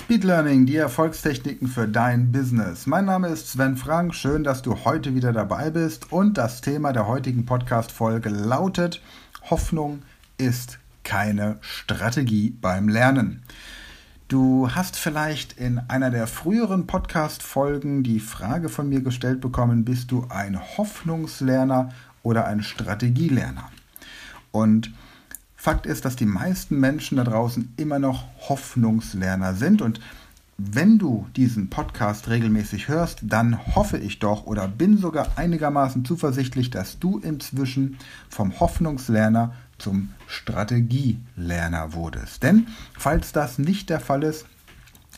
Speed Learning, die Erfolgstechniken für dein Business. Mein Name ist Sven Frank. Schön, dass du heute wieder dabei bist. Und das Thema der heutigen Podcast-Folge lautet: Hoffnung ist keine Strategie beim Lernen. Du hast vielleicht in einer der früheren Podcast-Folgen die Frage von mir gestellt bekommen: Bist du ein Hoffnungslerner oder ein Strategielerner? Und Fakt ist, dass die meisten Menschen da draußen immer noch Hoffnungslerner sind und wenn du diesen Podcast regelmäßig hörst, dann hoffe ich doch oder bin sogar einigermaßen zuversichtlich, dass du inzwischen vom Hoffnungslerner zum Strategielerner wurdest. Denn falls das nicht der Fall ist,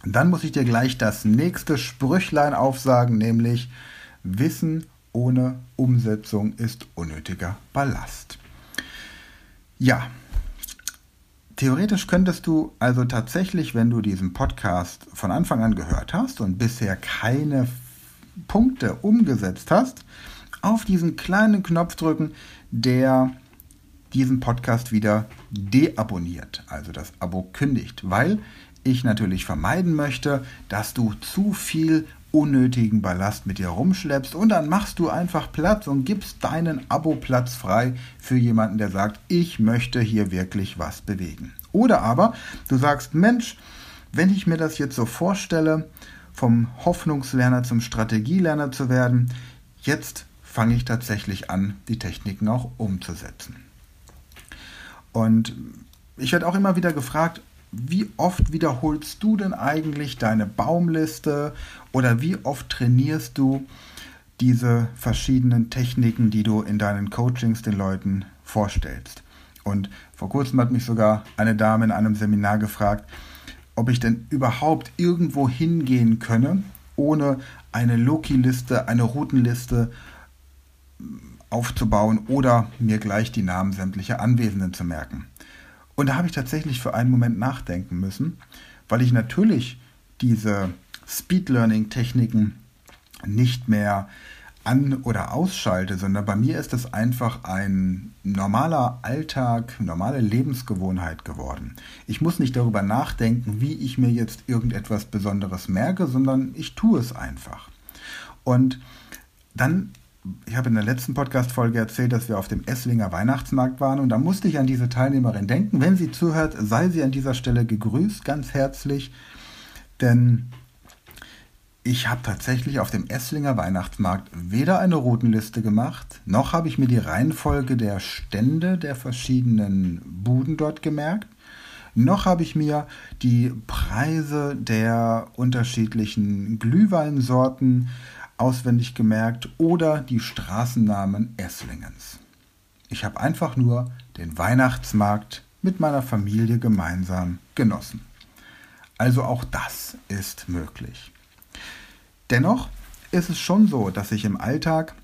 dann muss ich dir gleich das nächste Sprüchlein aufsagen, nämlich Wissen ohne Umsetzung ist unnötiger Ballast. Ja, Theoretisch könntest du also tatsächlich, wenn du diesen Podcast von Anfang an gehört hast und bisher keine Punkte umgesetzt hast, auf diesen kleinen Knopf drücken, der diesen Podcast wieder deabonniert, also das Abo kündigt, weil ich natürlich vermeiden möchte, dass du zu viel unnötigen Ballast mit dir rumschleppst und dann machst du einfach Platz und gibst deinen Abo-Platz frei für jemanden, der sagt, ich möchte hier wirklich was bewegen. Oder aber du sagst, Mensch, wenn ich mir das jetzt so vorstelle, vom Hoffnungslerner zum Strategielerner zu werden, jetzt fange ich tatsächlich an, die Techniken auch umzusetzen. Und ich werde auch immer wieder gefragt, wie oft wiederholst du denn eigentlich deine Baumliste oder wie oft trainierst du diese verschiedenen Techniken, die du in deinen Coachings den Leuten vorstellst? Und vor kurzem hat mich sogar eine Dame in einem Seminar gefragt, ob ich denn überhaupt irgendwo hingehen könne, ohne eine Loki-Liste, eine Routenliste aufzubauen oder mir gleich die Namen sämtlicher Anwesenden zu merken. Und da habe ich tatsächlich für einen Moment nachdenken müssen, weil ich natürlich diese Speed Learning Techniken nicht mehr an- oder ausschalte, sondern bei mir ist es einfach ein normaler Alltag, normale Lebensgewohnheit geworden. Ich muss nicht darüber nachdenken, wie ich mir jetzt irgendetwas Besonderes merke, sondern ich tue es einfach. Und dann ich habe in der letzten Podcast-Folge erzählt, dass wir auf dem Esslinger Weihnachtsmarkt waren und da musste ich an diese Teilnehmerin denken. Wenn sie zuhört, sei sie an dieser Stelle gegrüßt, ganz herzlich, denn ich habe tatsächlich auf dem Esslinger Weihnachtsmarkt weder eine Routenliste gemacht, noch habe ich mir die Reihenfolge der Stände der verschiedenen Buden dort gemerkt, noch habe ich mir die Preise der unterschiedlichen Glühweinsorten auswendig gemerkt oder die Straßennamen Esslingens. Ich habe einfach nur den Weihnachtsmarkt mit meiner Familie gemeinsam genossen. Also auch das ist möglich. Dennoch ist es schon so, dass ich im Alltag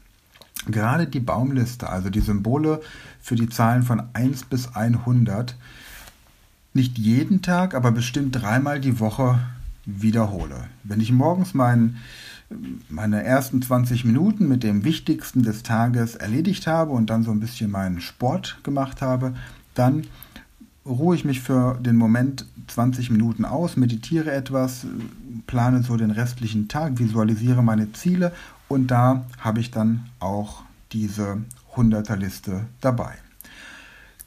gerade die Baumliste, also die Symbole für die Zahlen von 1 bis 100, nicht jeden Tag, aber bestimmt dreimal die Woche wiederhole. Wenn ich morgens meinen meine ersten 20 Minuten mit dem Wichtigsten des Tages erledigt habe und dann so ein bisschen meinen Sport gemacht habe, dann ruhe ich mich für den Moment 20 Minuten aus, meditiere etwas, plane so den restlichen Tag, visualisiere meine Ziele und da habe ich dann auch diese 100er-Liste dabei.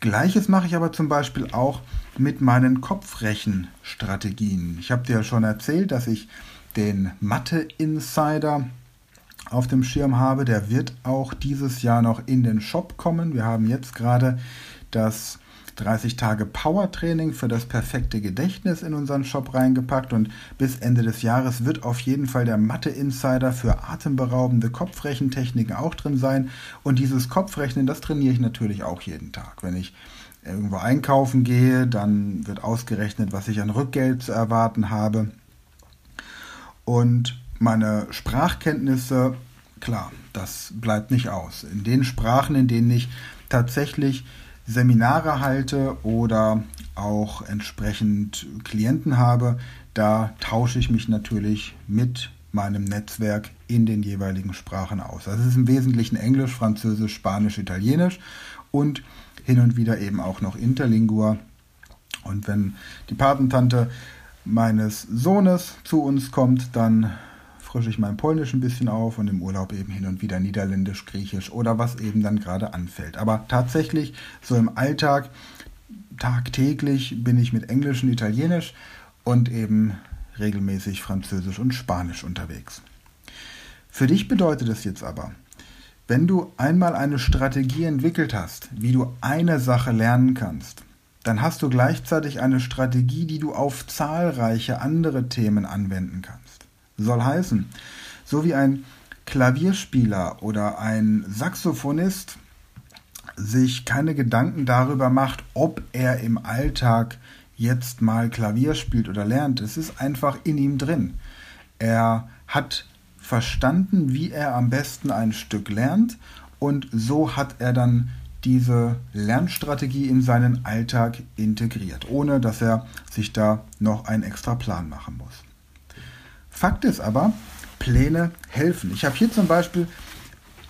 Gleiches mache ich aber zum Beispiel auch mit meinen Kopfrechenstrategien. Ich habe dir ja schon erzählt, dass ich den Mathe Insider auf dem Schirm habe. Der wird auch dieses Jahr noch in den Shop kommen. Wir haben jetzt gerade das 30 Tage Power Training für das perfekte Gedächtnis in unseren Shop reingepackt und bis Ende des Jahres wird auf jeden Fall der Mathe Insider für atemberaubende Kopfrechentechniken auch drin sein und dieses Kopfrechnen, das trainiere ich natürlich auch jeden Tag. Wenn ich irgendwo einkaufen gehe, dann wird ausgerechnet, was ich an Rückgeld zu erwarten habe. Und meine Sprachkenntnisse, klar, das bleibt nicht aus. In den Sprachen, in denen ich tatsächlich Seminare halte oder auch entsprechend Klienten habe, da tausche ich mich natürlich mit meinem Netzwerk in den jeweiligen Sprachen aus. Das ist im Wesentlichen Englisch, Französisch, Spanisch, Italienisch und hin und wieder eben auch noch Interlingua. Und wenn die Patentante meines Sohnes zu uns kommt, dann frische ich mein Polnisch ein bisschen auf und im Urlaub eben hin und wieder Niederländisch, Griechisch oder was eben dann gerade anfällt. Aber tatsächlich so im Alltag, tagtäglich bin ich mit Englisch und Italienisch und eben regelmäßig Französisch und Spanisch unterwegs. Für dich bedeutet es jetzt aber, wenn du einmal eine Strategie entwickelt hast, wie du eine Sache lernen kannst, dann hast du gleichzeitig eine Strategie, die du auf zahlreiche andere Themen anwenden kannst. Soll heißen, so wie ein Klavierspieler oder ein Saxophonist sich keine Gedanken darüber macht, ob er im Alltag jetzt mal Klavier spielt oder lernt. Es ist einfach in ihm drin. Er hat verstanden, wie er am besten ein Stück lernt und so hat er dann diese Lernstrategie in seinen Alltag integriert, ohne dass er sich da noch einen extra Plan machen muss. Fakt ist aber, Pläne helfen. Ich habe hier zum Beispiel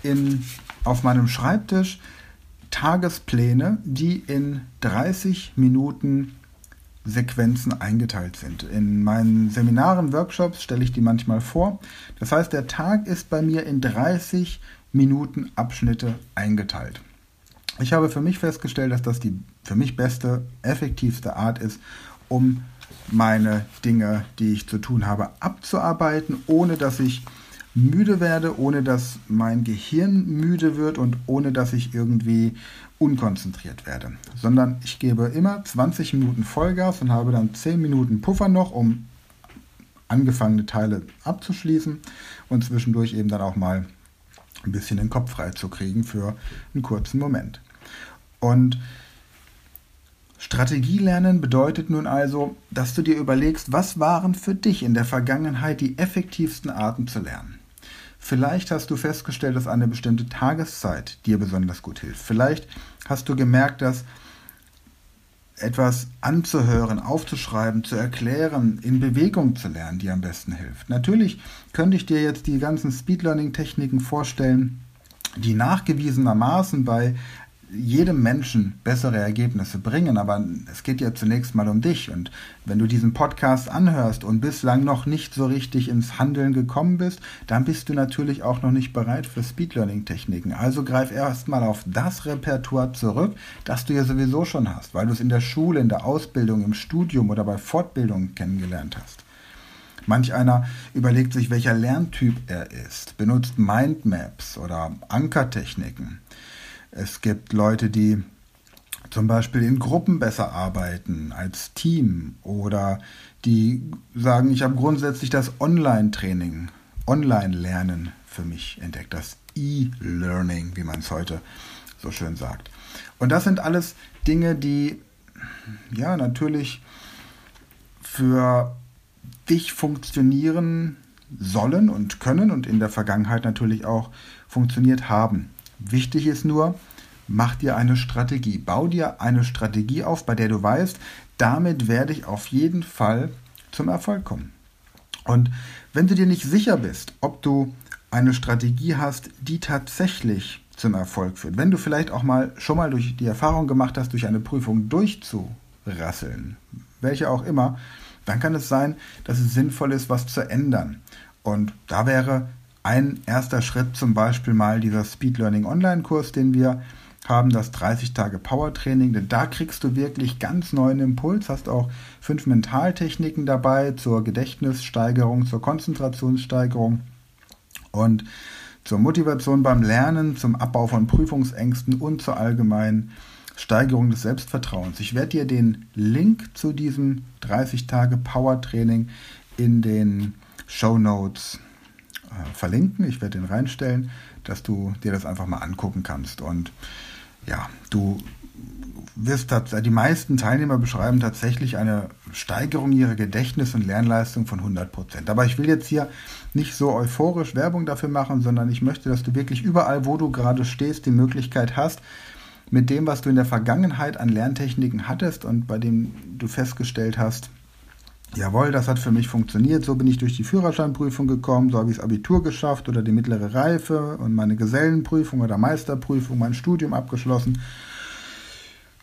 in, auf meinem Schreibtisch Tagespläne, die in 30 Minuten Sequenzen eingeteilt sind. In meinen Seminaren, Workshops stelle ich die manchmal vor. Das heißt, der Tag ist bei mir in 30 Minuten Abschnitte eingeteilt. Ich habe für mich festgestellt, dass das die für mich beste, effektivste Art ist, um meine Dinge, die ich zu tun habe, abzuarbeiten, ohne dass ich müde werde, ohne dass mein Gehirn müde wird und ohne dass ich irgendwie unkonzentriert werde. Sondern ich gebe immer 20 Minuten Vollgas und habe dann 10 Minuten Puffer noch, um angefangene Teile abzuschließen und zwischendurch eben dann auch mal ein bisschen den Kopf frei zu kriegen für einen kurzen Moment. Und Strategielernen bedeutet nun also, dass du dir überlegst, was waren für dich in der Vergangenheit die effektivsten Arten zu lernen. Vielleicht hast du festgestellt, dass eine bestimmte Tageszeit dir besonders gut hilft. Vielleicht hast du gemerkt, dass etwas anzuhören, aufzuschreiben, zu erklären, in Bewegung zu lernen, dir am besten hilft. Natürlich könnte ich dir jetzt die ganzen Speed Learning Techniken vorstellen, die nachgewiesenermaßen bei jedem Menschen bessere Ergebnisse bringen, aber es geht ja zunächst mal um dich. Und wenn du diesen Podcast anhörst und bislang noch nicht so richtig ins Handeln gekommen bist, dann bist du natürlich auch noch nicht bereit für Speed Learning Techniken. Also greif erstmal auf das Repertoire zurück, das du ja sowieso schon hast, weil du es in der Schule, in der Ausbildung, im Studium oder bei Fortbildungen kennengelernt hast. Manch einer überlegt sich, welcher Lerntyp er ist, benutzt Mindmaps oder Ankertechniken. Es gibt Leute, die zum Beispiel in Gruppen besser arbeiten als Team oder die sagen, ich habe grundsätzlich das Online-Training, Online-Lernen für mich entdeckt, das E-Learning, wie man es heute so schön sagt. Und das sind alles Dinge, die ja natürlich für dich funktionieren sollen und können und in der Vergangenheit natürlich auch funktioniert haben. Wichtig ist nur, mach dir eine Strategie. Bau dir eine Strategie auf, bei der du weißt, damit werde ich auf jeden Fall zum Erfolg kommen. Und wenn du dir nicht sicher bist, ob du eine Strategie hast, die tatsächlich zum Erfolg führt, wenn du vielleicht auch mal schon mal durch die Erfahrung gemacht hast, durch eine Prüfung durchzurasseln, welche auch immer, dann kann es sein, dass es sinnvoll ist, was zu ändern. Und da wäre ein erster Schritt zum Beispiel mal dieser Speed Learning Online-Kurs, den wir haben, das 30 Tage Power Training, denn da kriegst du wirklich ganz neuen Impuls, hast auch fünf Mentaltechniken dabei zur Gedächtnissteigerung, zur Konzentrationssteigerung und zur Motivation beim Lernen, zum Abbau von Prüfungsängsten und zur allgemeinen Steigerung des Selbstvertrauens. Ich werde dir den Link zu diesem 30 Tage Power Training in den Show Notes verlinken. Ich werde den reinstellen, dass du dir das einfach mal angucken kannst. Und ja, du wirst die meisten Teilnehmer beschreiben tatsächlich eine Steigerung ihrer Gedächtnis- und Lernleistung von 100 Prozent. Aber ich will jetzt hier nicht so euphorisch Werbung dafür machen, sondern ich möchte, dass du wirklich überall, wo du gerade stehst, die Möglichkeit hast, mit dem, was du in der Vergangenheit an Lerntechniken hattest und bei dem du festgestellt hast, Jawohl, das hat für mich funktioniert. So bin ich durch die Führerscheinprüfung gekommen, so habe ich das Abitur geschafft oder die mittlere Reife und meine Gesellenprüfung oder Meisterprüfung, mein Studium abgeschlossen.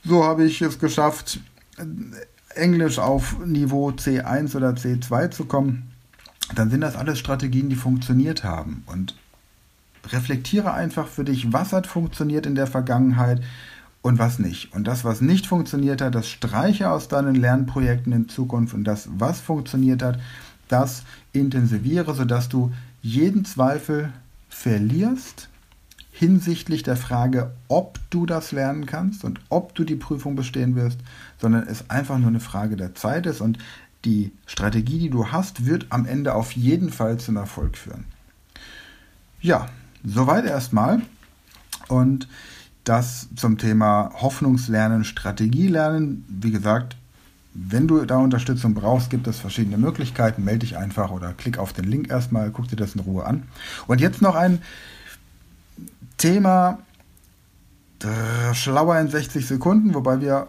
So habe ich es geschafft, Englisch auf Niveau C1 oder C2 zu kommen, dann sind das alles Strategien, die funktioniert haben. Und reflektiere einfach für dich, was hat funktioniert in der Vergangenheit und was nicht. Und das, was nicht funktioniert hat, das streiche aus deinen Lernprojekten in Zukunft und das, was funktioniert hat, das intensiviere, sodass du jeden Zweifel verlierst hinsichtlich der Frage, ob du das lernen kannst und ob du die Prüfung bestehen wirst, sondern es einfach nur eine Frage der Zeit ist und die Strategie, die du hast, wird am Ende auf jeden Fall zum Erfolg führen. Ja, soweit erstmal. Und das zum Thema Hoffnungslernen, Strategielernen. Wie gesagt, wenn du da Unterstützung brauchst, gibt es verschiedene Möglichkeiten. Melde dich einfach oder klick auf den Link erstmal, guck dir das in Ruhe an. Und jetzt noch ein Thema äh, schlauer in 60 Sekunden, wobei wir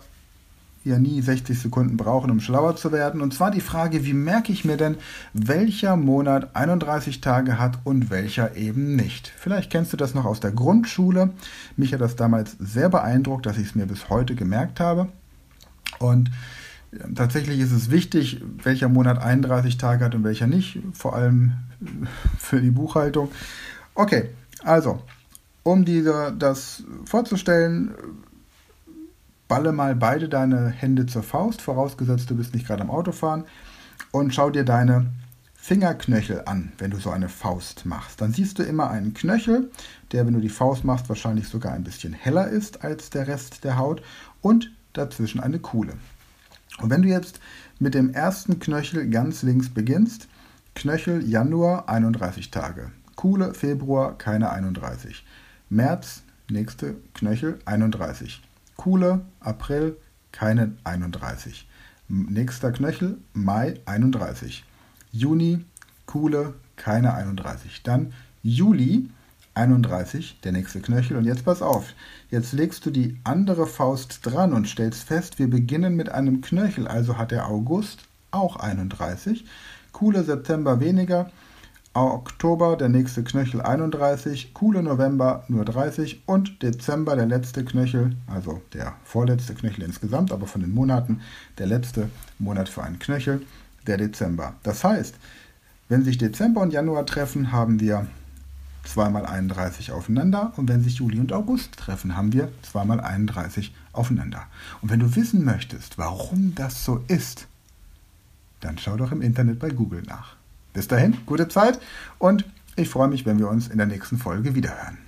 ja nie 60 Sekunden brauchen, um schlauer zu werden. Und zwar die Frage, wie merke ich mir denn, welcher Monat 31 Tage hat und welcher eben nicht. Vielleicht kennst du das noch aus der Grundschule. Mich hat das damals sehr beeindruckt, dass ich es mir bis heute gemerkt habe. Und äh, tatsächlich ist es wichtig, welcher Monat 31 Tage hat und welcher nicht, vor allem für die Buchhaltung. Okay, also um dir das vorzustellen, balle mal beide deine Hände zur Faust, vorausgesetzt du bist nicht gerade am Autofahren, und schau dir deine Fingerknöchel an, wenn du so eine Faust machst. Dann siehst du immer einen Knöchel, der, wenn du die Faust machst, wahrscheinlich sogar ein bisschen heller ist als der Rest der Haut und dazwischen eine Kuhle. Und wenn du jetzt mit dem ersten Knöchel ganz links beginnst, Knöchel Januar 31 Tage, Kuhle Februar keine 31. März, nächste Knöchel, 31. Kuhle, April, keine 31. Nächster Knöchel, Mai, 31. Juni, Kuhle, keine 31. Dann Juli, 31, der nächste Knöchel. Und jetzt pass auf, jetzt legst du die andere Faust dran und stellst fest, wir beginnen mit einem Knöchel, also hat der August auch 31. Kuhle September weniger, Oktober der nächste Knöchel 31, coole November nur 30 und Dezember der letzte Knöchel, also der vorletzte Knöchel insgesamt, aber von den Monaten der letzte Monat für einen Knöchel, der Dezember. Das heißt, wenn sich Dezember und Januar treffen, haben wir 2 mal 31 aufeinander und wenn sich Juli und August treffen, haben wir 2 mal 31 aufeinander. Und wenn du wissen möchtest, warum das so ist, dann schau doch im Internet bei Google nach. Bis dahin, gute Zeit und ich freue mich, wenn wir uns in der nächsten Folge wiederhören.